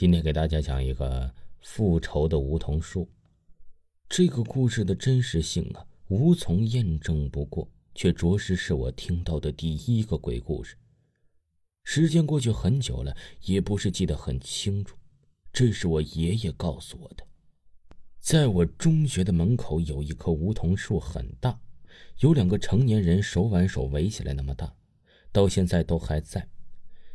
今天给大家讲一个复仇的梧桐树。这个故事的真实性啊，无从验证不过，却着实是我听到的第一个鬼故事。时间过去很久了，也不是记得很清楚。这是我爷爷告诉我的。在我中学的门口有一棵梧桐树，很大，有两个成年人手挽手围起来那么大，到现在都还在。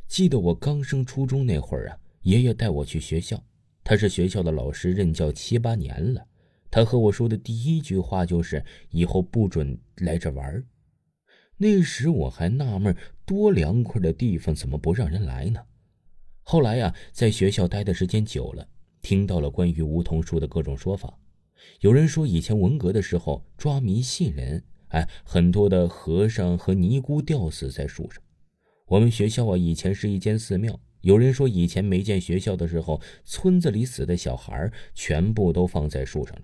记得我刚升初中那会儿啊。爷爷带我去学校，他是学校的老师，任教七八年了。他和我说的第一句话就是：“以后不准来这玩。”那时我还纳闷，多凉快的地方怎么不让人来呢？后来呀，在学校待的时间久了，听到了关于梧桐树的各种说法。有人说，以前文革的时候抓迷信人，哎，很多的和尚和尼姑吊死在树上。我们学校啊，以前是一间寺庙。有人说，以前没建学校的时候，村子里死的小孩全部都放在树上了。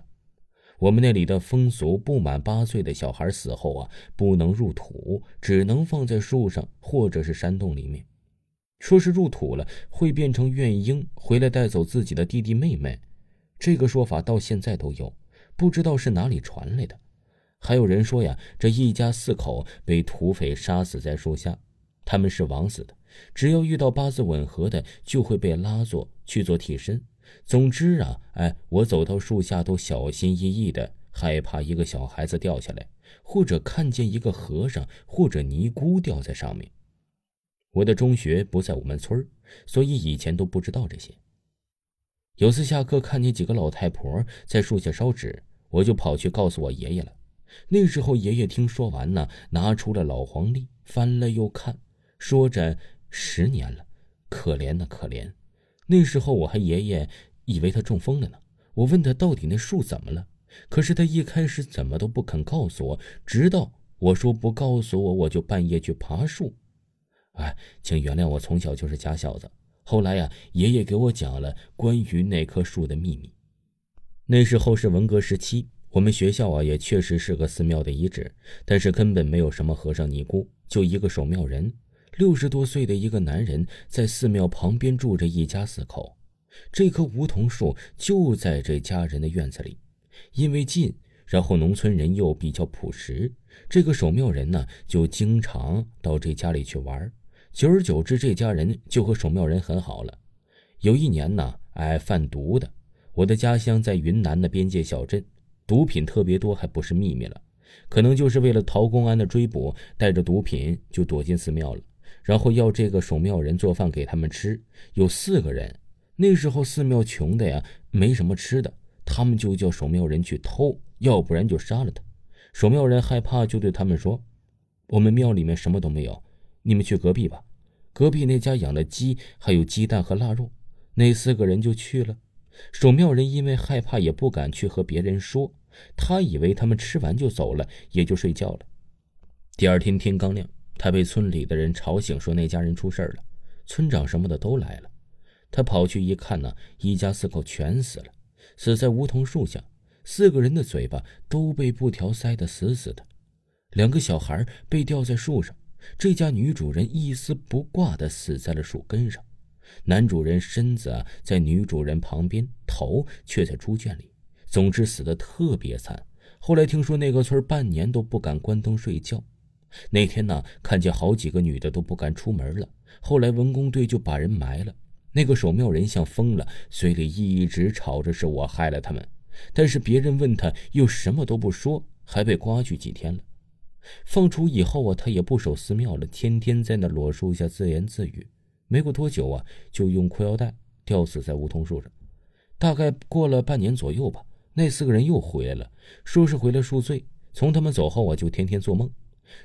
我们那里的风俗，不满八岁的小孩死后啊，不能入土，只能放在树上或者是山洞里面。说是入土了，会变成怨婴，回来带走自己的弟弟妹妹。这个说法到现在都有，不知道是哪里传来的。还有人说呀，这一家四口被土匪杀死在树下，他们是枉死的。只要遇到八字吻合的，就会被拉做去做替身。总之啊，哎，我走到树下都小心翼翼的，害怕一个小孩子掉下来，或者看见一个和尚或者尼姑掉在上面。我的中学不在我们村所以以前都不知道这些。有次下课看见几个老太婆在树下烧纸，我就跑去告诉我爷爷了。那时候爷爷听说完呢，拿出了老黄历，翻了又看，说着。十年了，可怜呐，可怜！那时候我还爷爷以为他中风了呢。我问他到底那树怎么了，可是他一开始怎么都不肯告诉我，直到我说不告诉我，我就半夜去爬树。哎，请原谅我从小就是假小子。后来呀，爷爷给我讲了关于那棵树的秘密。那时候是文革时期，我们学校啊也确实是个寺庙的遗址，但是根本没有什么和尚尼姑，就一个守庙人。六十多岁的一个男人在寺庙旁边住着一家四口，这棵梧桐树就在这家人的院子里。因为近，然后农村人又比较朴实，这个守庙人呢就经常到这家里去玩。久而久之，这家人就和守庙人很好了。有一年呢，哎，贩毒的，我的家乡在云南的边界小镇，毒品特别多，还不是秘密了。可能就是为了逃公安的追捕，带着毒品就躲进寺庙了。然后要这个守庙人做饭给他们吃，有四个人。那时候寺庙穷的呀，没什么吃的，他们就叫守庙人去偷，要不然就杀了他。守庙人害怕，就对他们说：“我们庙里面什么都没有，你们去隔壁吧。隔壁那家养的鸡还有鸡蛋和腊肉。”那四个人就去了。守庙人因为害怕，也不敢去和别人说，他以为他们吃完就走了，也就睡觉了。第二天天刚亮。他被村里的人吵醒，说那家人出事了，村长什么的都来了。他跑去一看呢，一家四口全死了，死在梧桐树下，四个人的嘴巴都被布条塞得死死的，两个小孩被吊在树上。这家女主人一丝不挂的死在了树根上，男主人身子啊在女主人旁边，头却在猪圈里。总之死的特别惨。后来听说那个村半年都不敢关灯睡觉。那天呢，看见好几个女的都不敢出门了。后来文工队就把人埋了。那个守庙人像疯了，嘴里一直吵着是我害了他们，但是别人问他又什么都不说，还被刮去几天了。放出以后啊，他也不守寺庙了，天天在那裸树下自言自语。没过多久啊，就用裤腰带吊死在梧桐树上。大概过了半年左右吧，那四个人又回来了，说是回来赎罪。从他们走后啊，就天天做梦。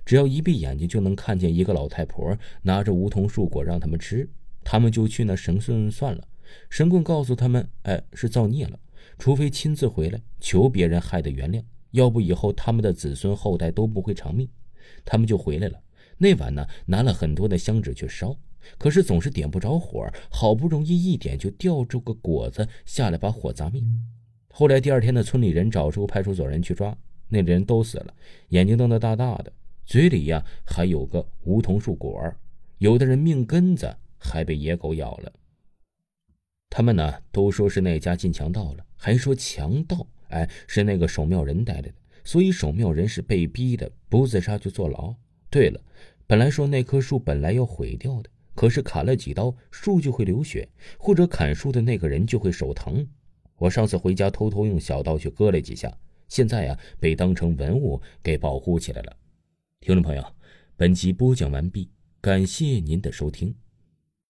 只要一闭眼睛，就能看见一个老太婆拿着梧桐树果让他们吃，他们就去那神棍算了。神棍告诉他们：“哎，是造孽了，除非亲自回来求别人害的原谅，要不以后他们的子孙后代都不会长命。”他们就回来了。那晚呢，拿了很多的香纸去烧，可是总是点不着火，好不容易一点就吊着个果子下来把火砸灭。后来第二天的村里人找出派出所人去抓，那人都死了，眼睛瞪得大大的。嘴里呀还有个梧桐树果儿有的人命根子还被野狗咬了。他们呢都说是那家进强盗了，还说强盗哎是那个守庙人带来的，所以守庙人是被逼的，不自杀就坐牢。对了，本来说那棵树本来要毁掉的，可是砍了几刀，树就会流血，或者砍树的那个人就会手疼。我上次回家偷偷用小刀去割了几下，现在呀被当成文物给保护起来了。听众朋友，本集播讲完毕，感谢您的收听。